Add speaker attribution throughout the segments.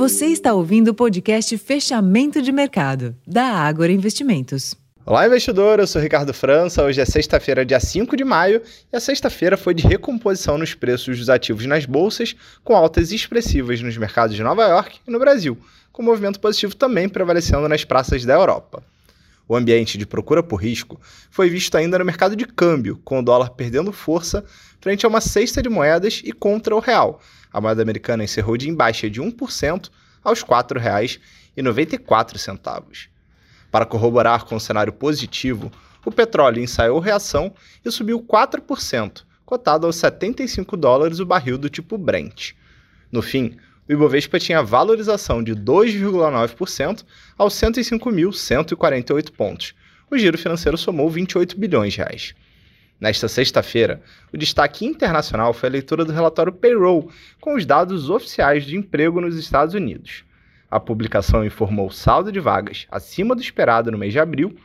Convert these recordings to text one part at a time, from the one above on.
Speaker 1: Você está ouvindo o podcast Fechamento de Mercado, da Ágora Investimentos.
Speaker 2: Olá, investidor. Eu sou Ricardo França. Hoje é sexta-feira, dia 5 de maio, e a sexta-feira foi de recomposição nos preços dos ativos nas bolsas, com altas expressivas nos mercados de Nova York e no Brasil, com movimento positivo também prevalecendo nas praças da Europa. O ambiente de procura por risco foi visto ainda no mercado de câmbio, com o dólar perdendo força frente a uma cesta de moedas e contra o real. A moeda americana encerrou de em baixa de 1% aos R$ 4,94. Para corroborar com o cenário positivo, o petróleo ensaiou reação e subiu 4%, cotado aos 75 dólares o barril do tipo Brent. No fim, o Ibovespa tinha valorização de 2,9% aos 105.148 pontos. O giro financeiro somou 28 bilhões de reais. Nesta sexta-feira, o destaque internacional foi a leitura do relatório Payroll, com os dados oficiais de emprego nos Estados Unidos. A publicação informou saldo de vagas acima do esperado no mês de abril,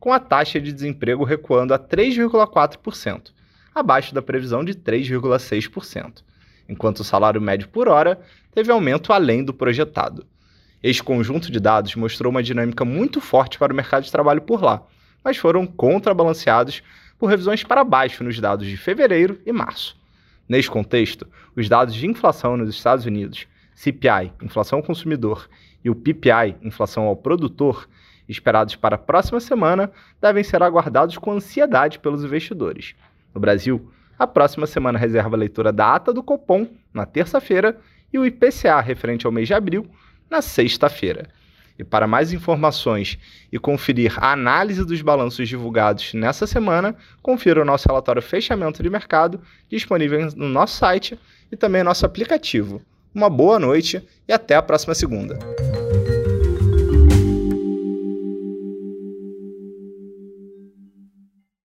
Speaker 2: com a taxa de desemprego recuando a 3,4%, abaixo da previsão de 3,6% enquanto o salário médio por hora teve aumento além do projetado. Este conjunto de dados mostrou uma dinâmica muito forte para o mercado de trabalho por lá, mas foram contrabalanceados por revisões para baixo nos dados de fevereiro e março. Neste contexto, os dados de inflação nos Estados Unidos, CPI, inflação ao consumidor, e o PPI, inflação ao produtor, esperados para a próxima semana, devem ser aguardados com ansiedade pelos investidores. No Brasil, a próxima semana reserva a leitura da ata do Copom, na terça-feira, e o IPCA referente ao mês de abril, na sexta-feira. E para mais informações e conferir a análise dos balanços divulgados nessa semana, confira o nosso relatório Fechamento de Mercado, disponível no nosso site e também no nosso aplicativo. Uma boa noite e até a próxima segunda.